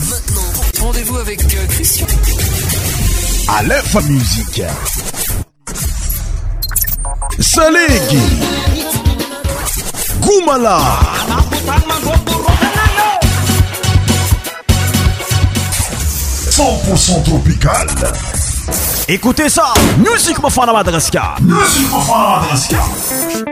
maintenant rendez-vous avec euh, Christian. À l'info musique. Salégui. Goumala. 100% tropical. Écoutez ça, Musique Mofana Madraska. Musique Mofana Madraska.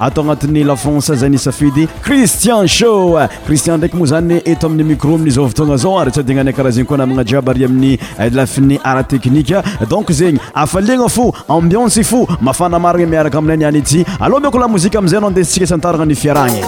atao agnatin'ny lafonse zay nysafidy cristian sho christian ndraiky moa zany eto amin'ny micro min'ny zaovytoagna zao ara atsy adiagnanay karaha zegny koa na magna jiab ry amin'ny lafin'ny ara teknike donc zegny afaliagna fo ambiense fo mafanamarignay miaraka aminay nyany ity alôha minko lah mozika amizay anao andesatsika s antarana ny fiaragny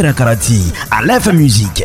rakrati à lf musiq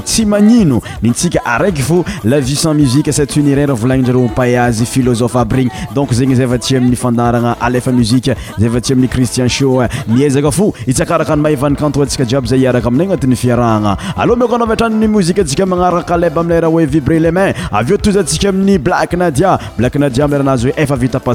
tsy aniotsika araiky fô la vie sans muziqe sa uniraolaninare payazy filozof aby regny donc zagny zayfatsi amin'ny fandarana alefa muzia zayatsi amin'ny cristian sho mizaka fo itsakaraka y mahanikantntsika iaby za araka amina nat'yfiaahana aloha moaaotrany moziatsika manaraaaleb amilraha oe vibre le man aveotozsika amin'ny blak nadia blaailaazy oe faitsseent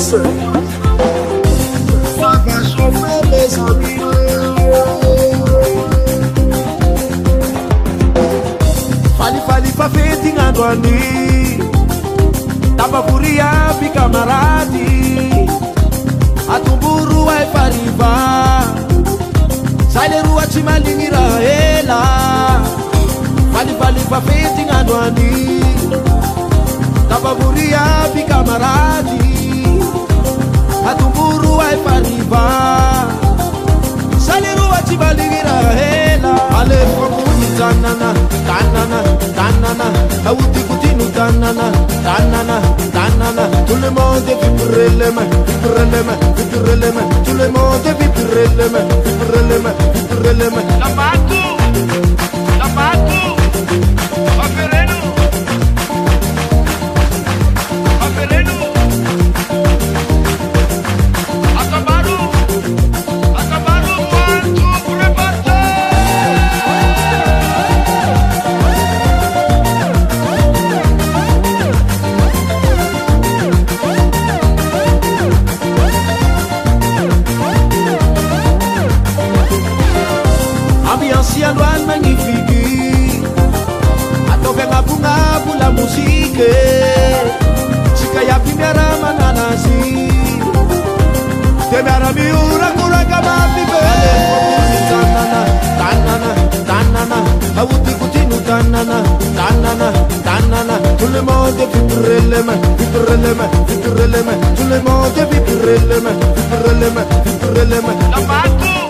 fali fali sọ fẹ́ lè sàbí. Falifali fafeti ngandwani tabakuria bikamaradi atumburu waifariva sailerua chimalingira fali falifali fafeti ngandwani tabakuria bikamaradi saliruwatibaligirahela lei t autikutinu tnpi che mi era miura cura che va a vivere tannana tannana tannana ha avuto cutino tannana tannana tannana sulle mode fitrelle me fitrelle me fitrelle me sulle mode fitrelle me fitrelle me fitrelle me la faccio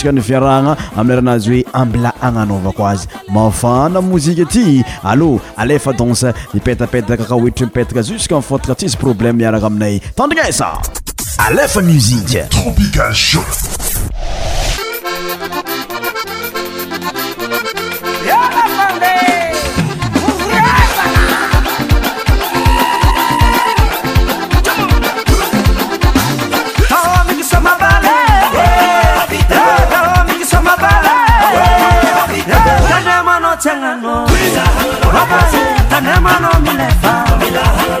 nfiarana amaranazy oe ambla agnanaova koazy mafana mozike aty allô alefa danse ipetapetaka kahoetry mipetaka jusqu' unfotaka tsisy problème miaraka aminay tandrigesa alefa musike tropicalsho Kanemano Milefa.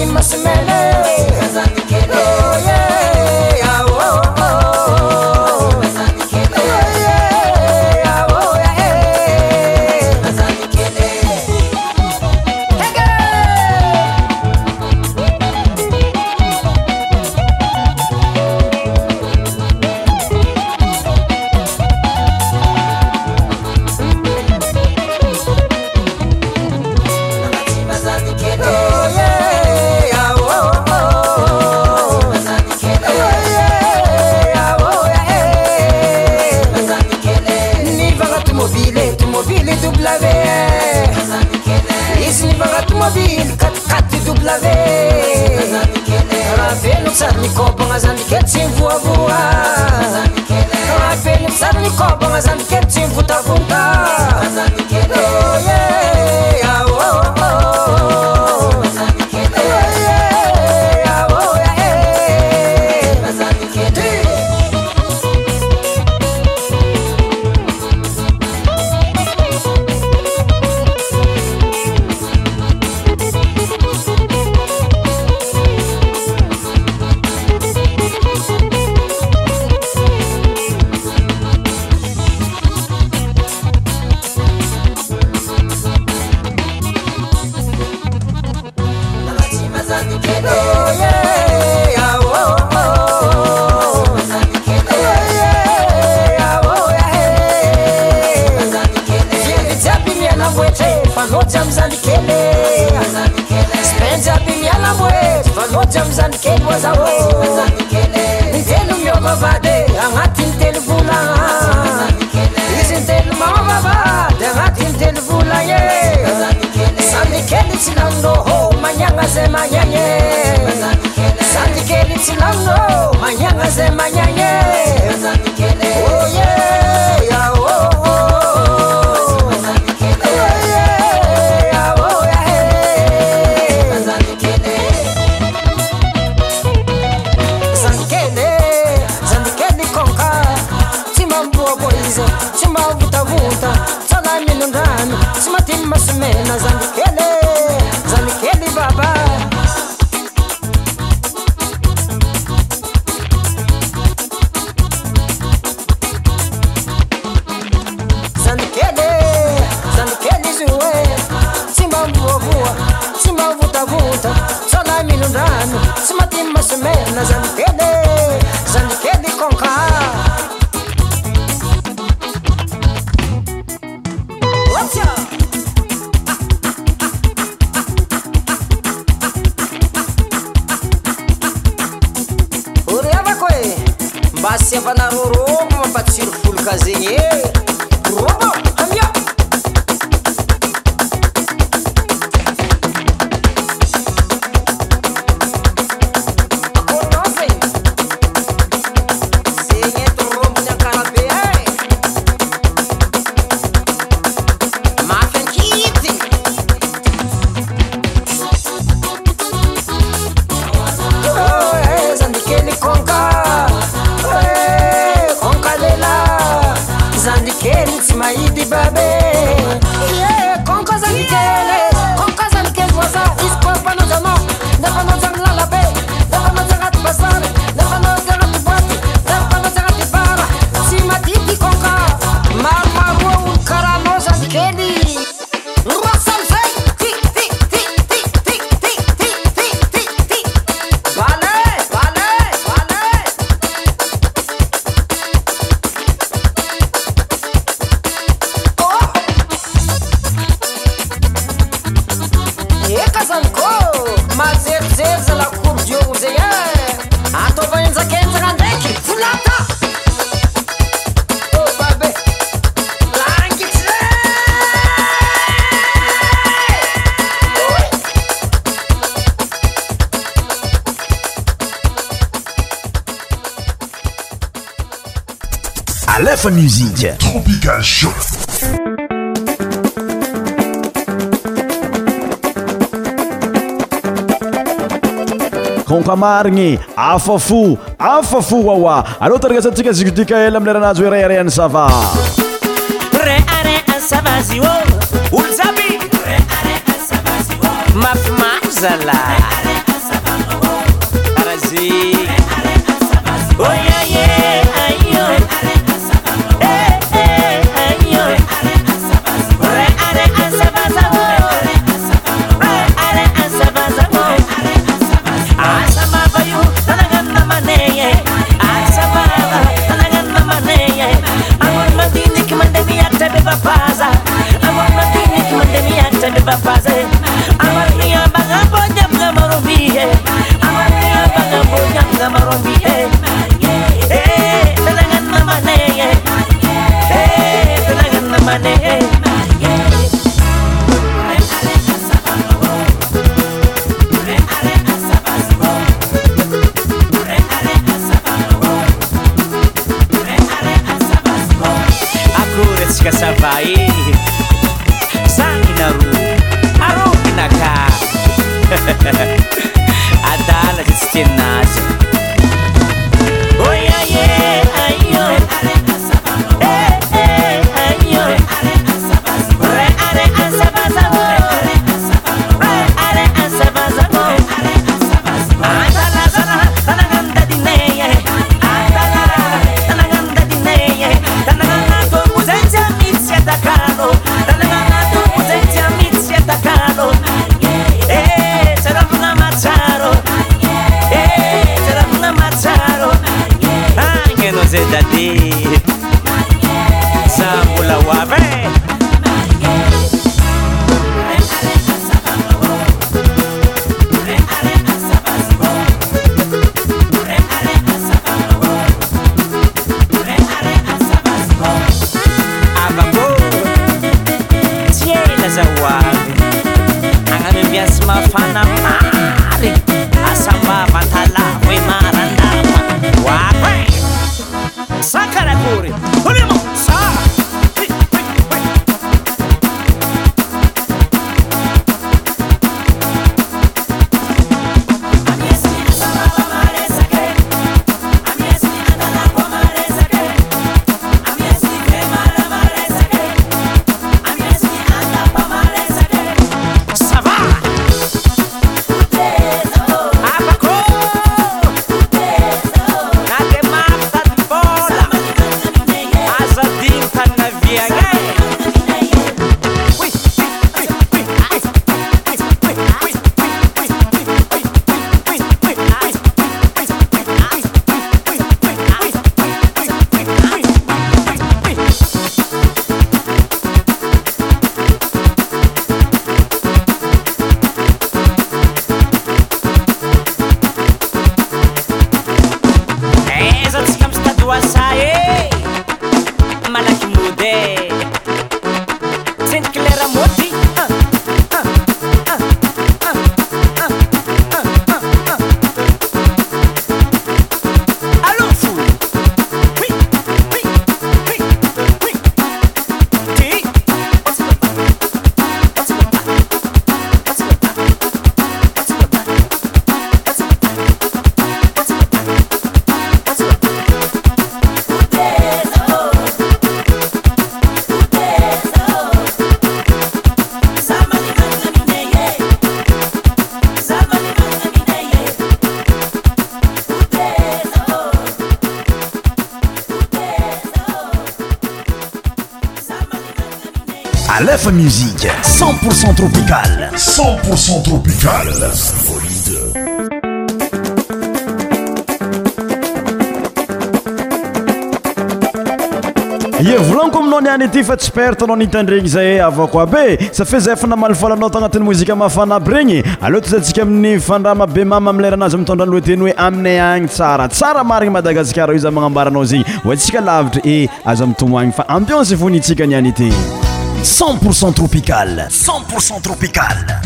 in my cement. 三けるな慢 amusiq tropical cho konkamarigny afafo afa fo aoa aloa taragasa tika zukodika ela amileranazy oeraara any sava mzika cent pourcent tropicale centpourcent tropicale oi ye volaniko aminao niany ity fa tsy pertanao nhitandregny zay avako abe safi zay fa namalifalanao toagnatin'ny mozika mafanaby regny aleoata zay ntsika amin'ny fandrama be mama amileyranazy mitondra anyloateny hoe aminay agny tsara tsara marigny madagasikara io za magnambaranao zegny ontsika lavitra e aza amitomo agny fa ampience vony intsika nyany ity cent pour cent tropical cen pourcent tropical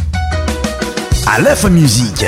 alefa musice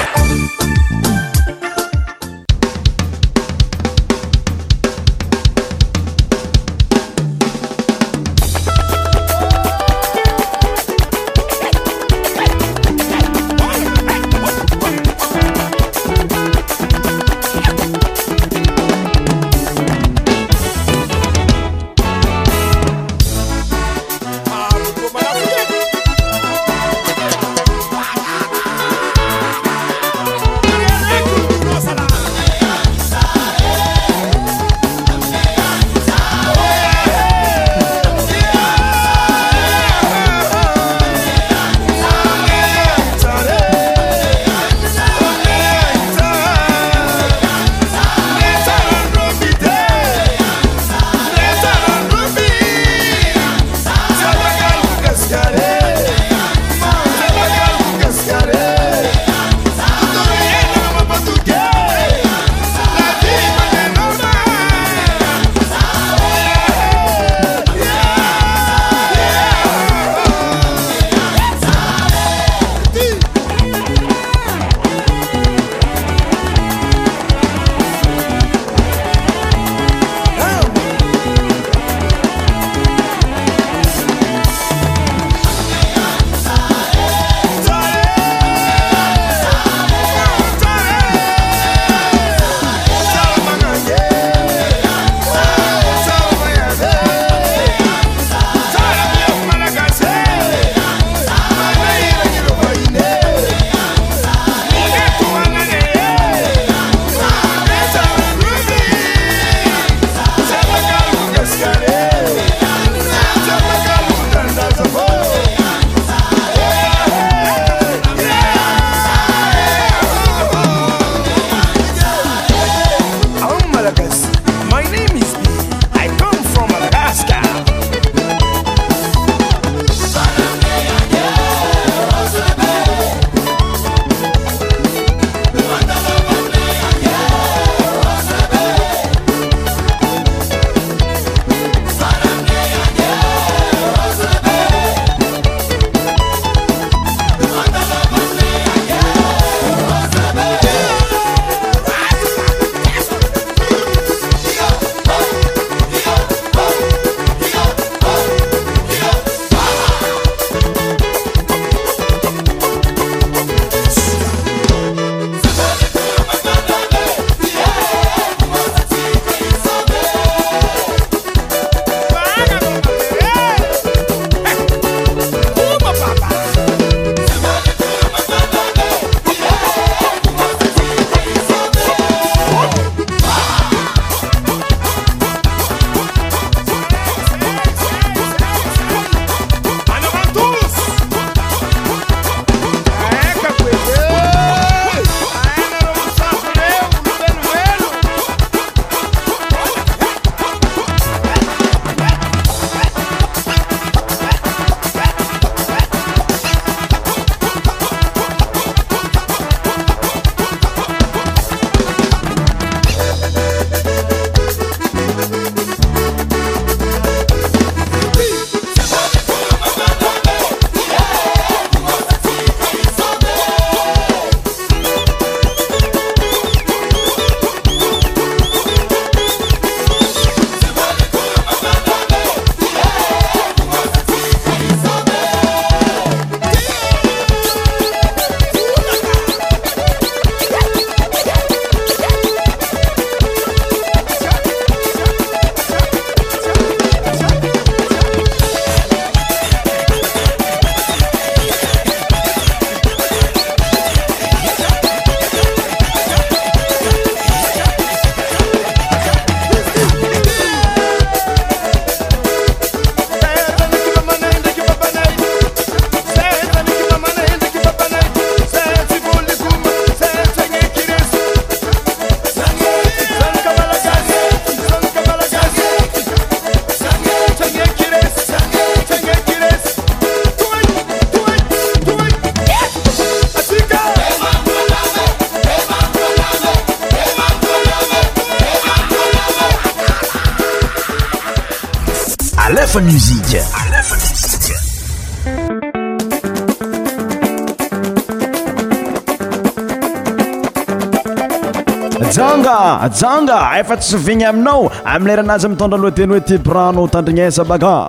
janga efa tsy sovigny aminao ami'leranazy mitondra alohateny hoe ti prano tandrignesa baka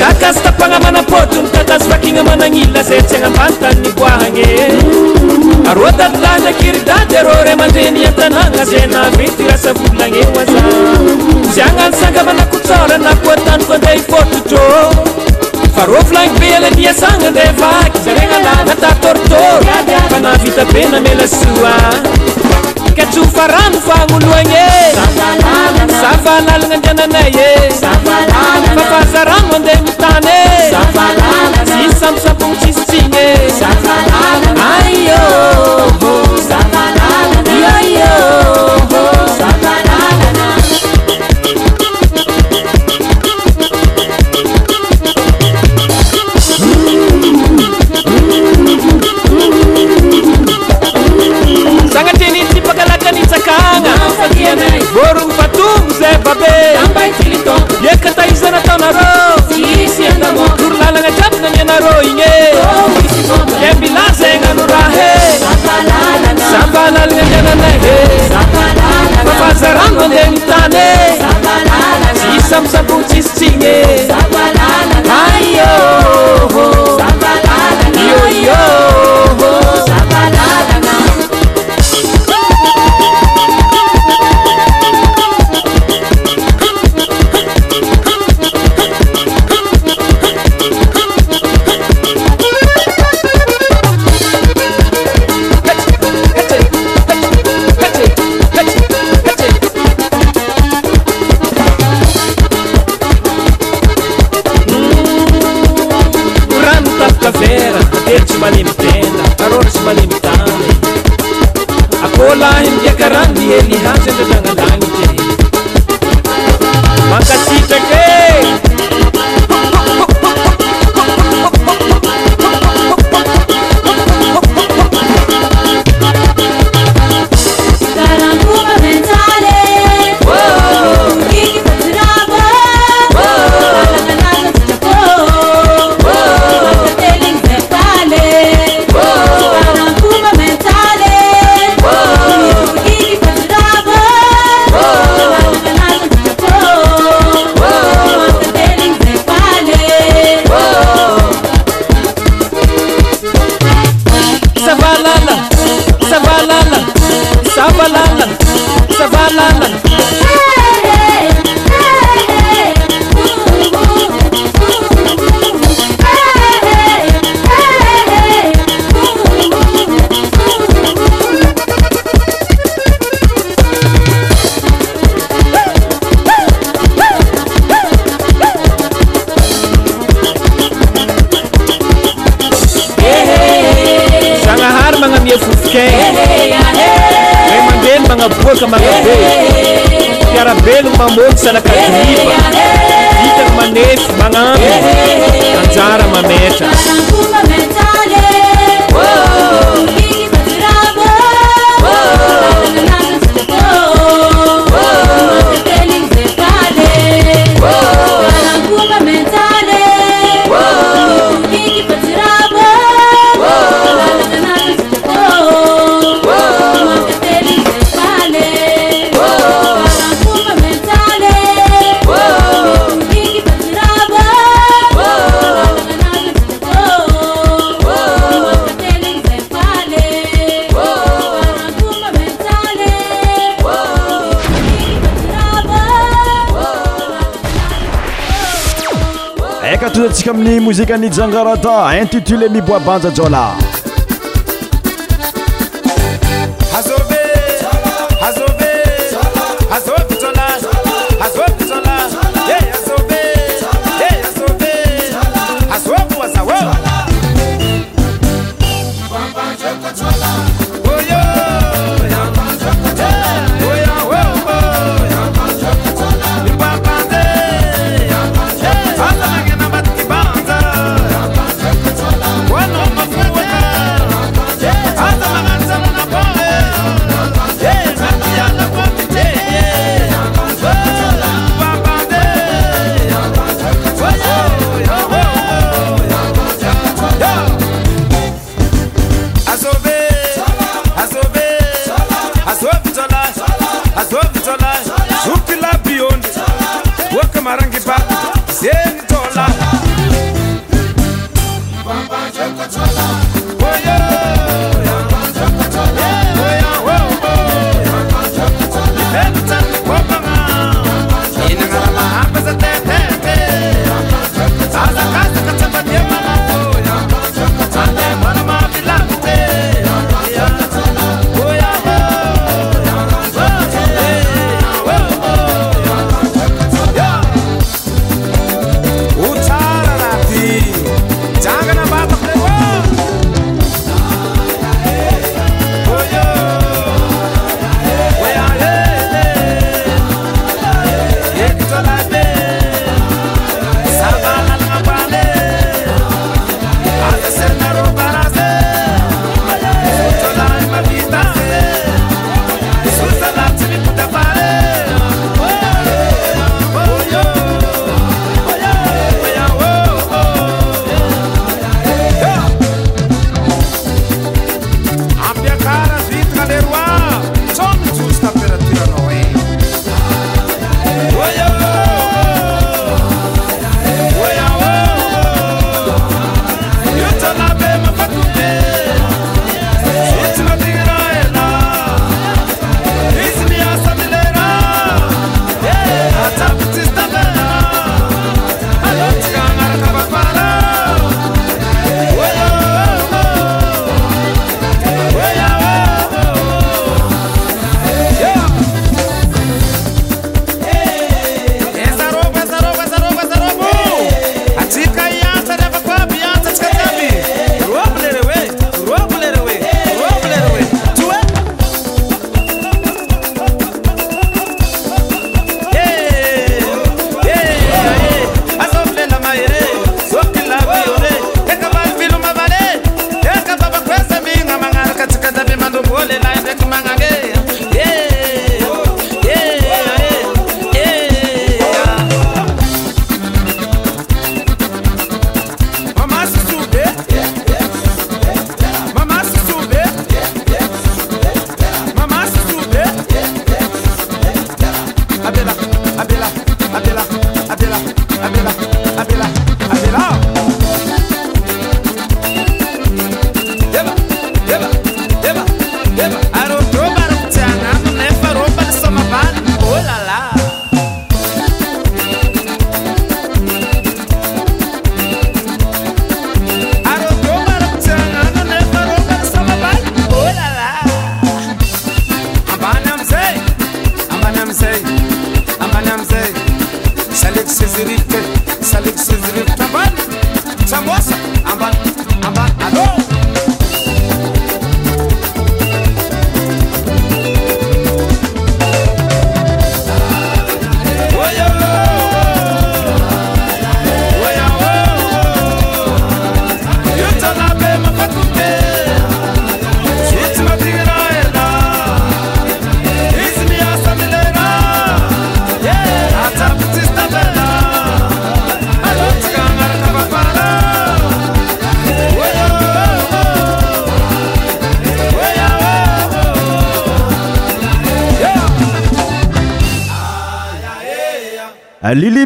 gakaaz tapagna manapôtony katazovakigna managnilna zay atsy hagna ambanytannyvoahagne are dadylahina akiry-dady iareo ray mandeha niantanàgna za nabe ty rasavolagne ho aza zay agnanosangamanakotsora na koa tanoko andeha hifotrotrôô fa ro vlangy be alaniasagna andeha vaka zaregnalanatatortôr fa nahvitabe namelasoa ka tsofa rano fagnoloagnae zavalalagna andiananay e papahaza rano andeha mitany e disy sampisampogno tsisitsigny e yakataisnatanarturlalangajabnnynaroigge ambilazgganurahe smbalaligaanne aazrndeitane sismsku sissigge ôlahyndiakarahndi helihazy lalagnalany y makatitrak e eh! aminy mouzika anijangarata intitulé miboabanja jola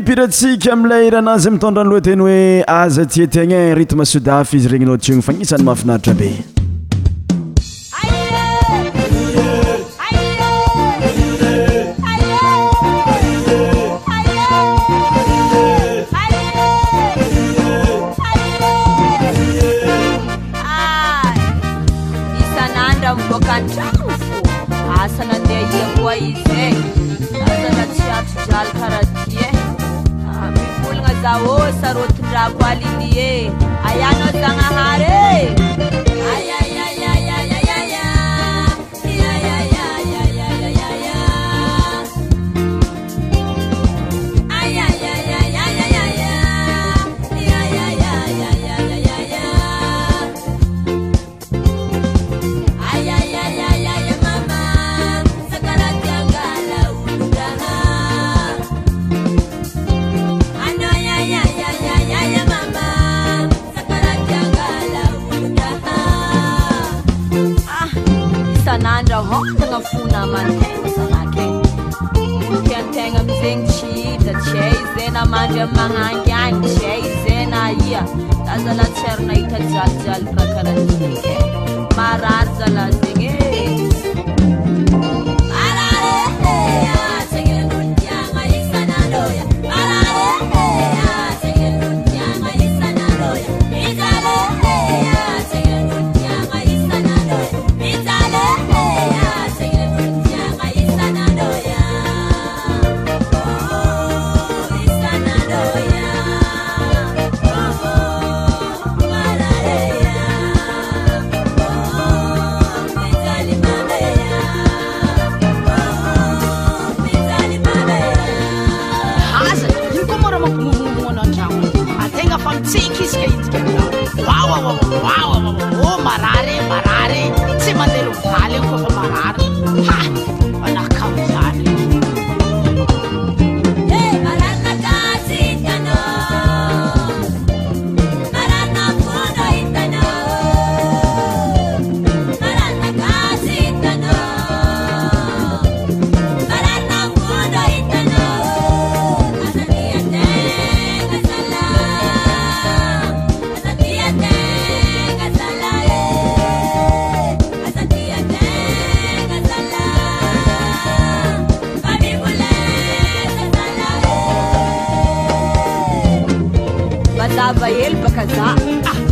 piratsika amilay ranazy mitondranloha teny hoe aza tyatiagna ritme sudafy izy regninao tyo ny fagnisany mahafinaritra be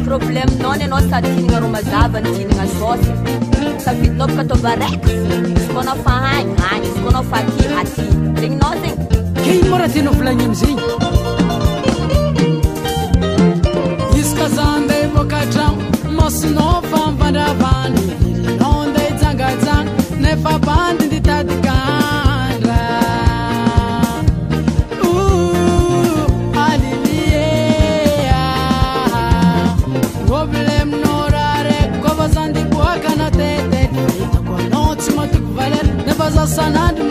problèmenao ny anao tatinana rô mazavany dinana sosy savitinao baka ataovaraiky izykona faanany zkona faki a zegnynao zegny e môra tianao volanam zegnyizy kadeôkar masn fampandrava ndeangaana naand sanado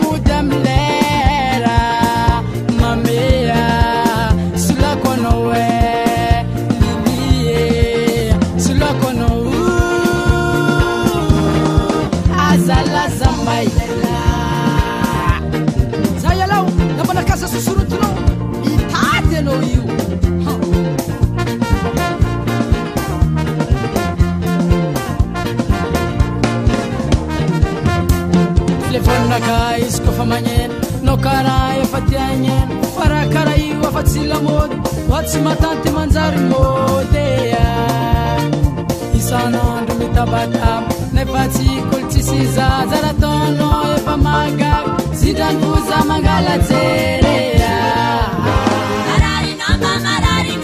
naka izy kofa magnena nao kara efa tiaignena farakarah io efa tsylamôdy o tsy matanty manjary môdy a eh. isanandro mitabatabo nefa tsy kolo tsisyza zaratana efa magavo zidranyko za mangala jereaararinmba eh. mararn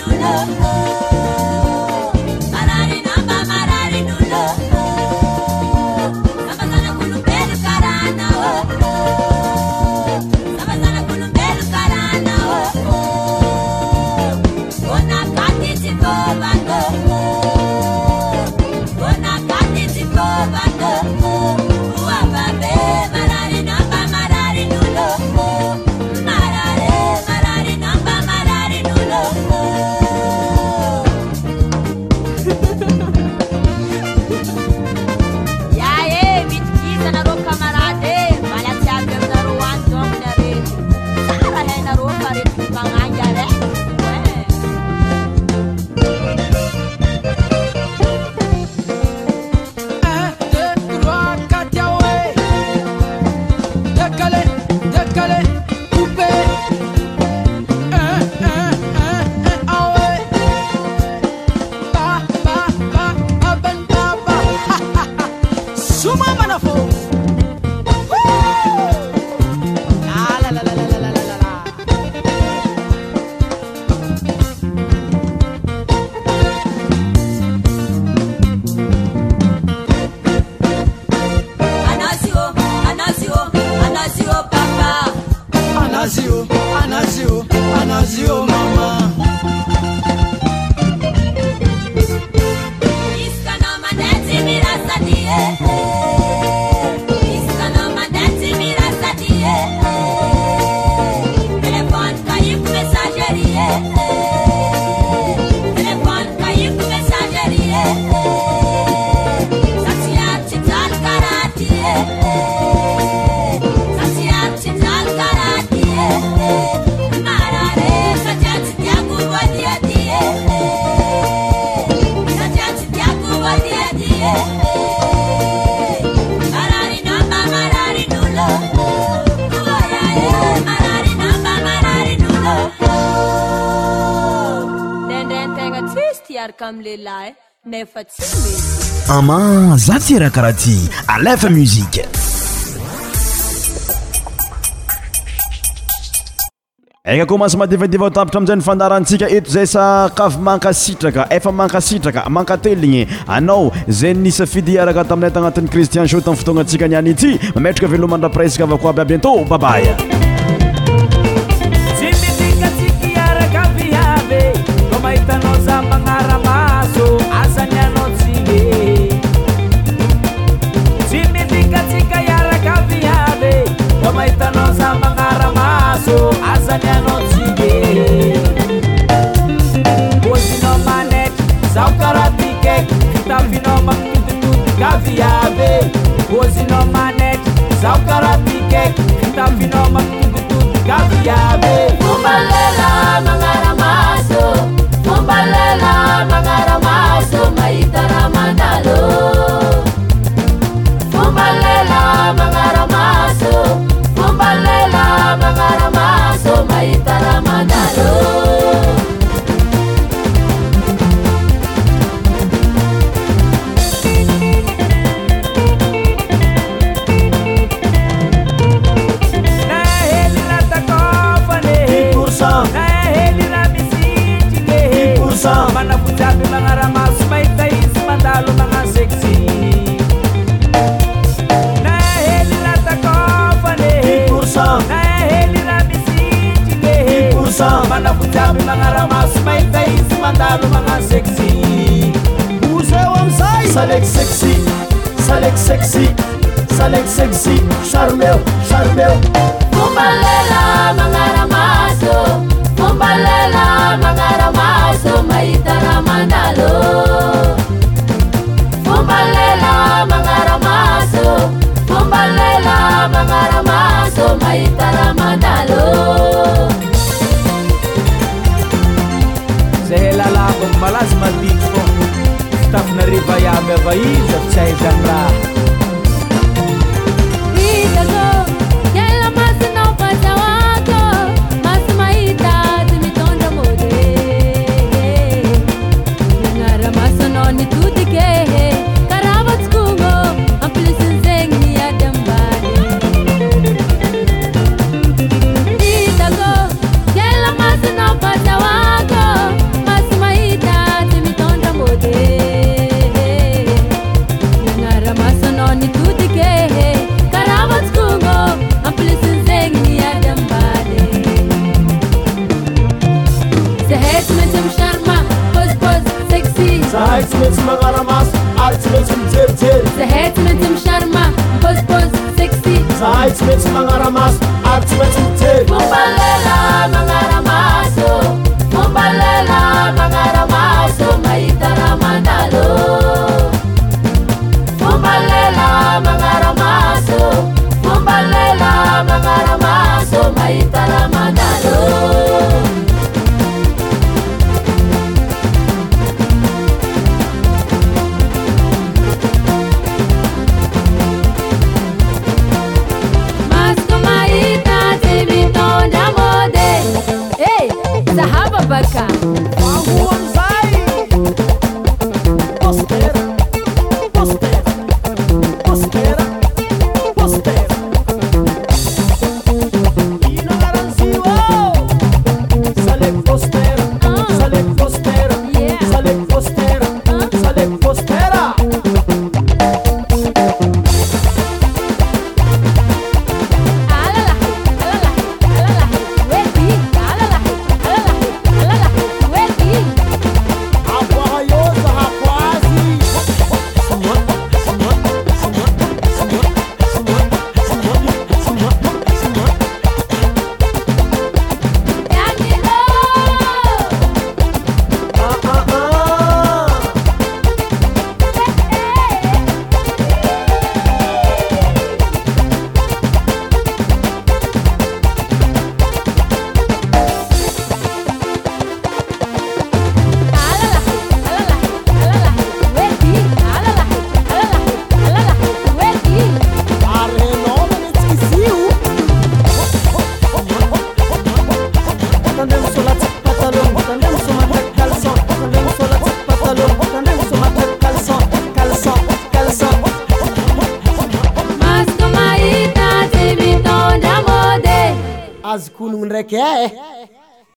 ama za ty rahakaraha ty alefa muzike eka kommense madivadivatapitra amin'izay nyfandarantsika eto zay sakafy mankasitraka efa mankasitraka manka telo igny anao zay nisa fidy araka tamin'ay to agnatin'y kristian sota am fotoagna atsika niany ity mametraka veloman-dra preske avako aby abyentô babay wozino manet saokaratikek itavino makindtuikaviyabe maitaramandalo a manakodam magaramaso maitaizy mandalo maga sexy emgrbemgrmso maitaramadalolelalahon malas mabi pomu tabnaribayagebai decaiganla Sharma, post post sexy. Zaitz mit Mangaramas, Arzt mit dem Tee. Bumbalela, Mangaramas.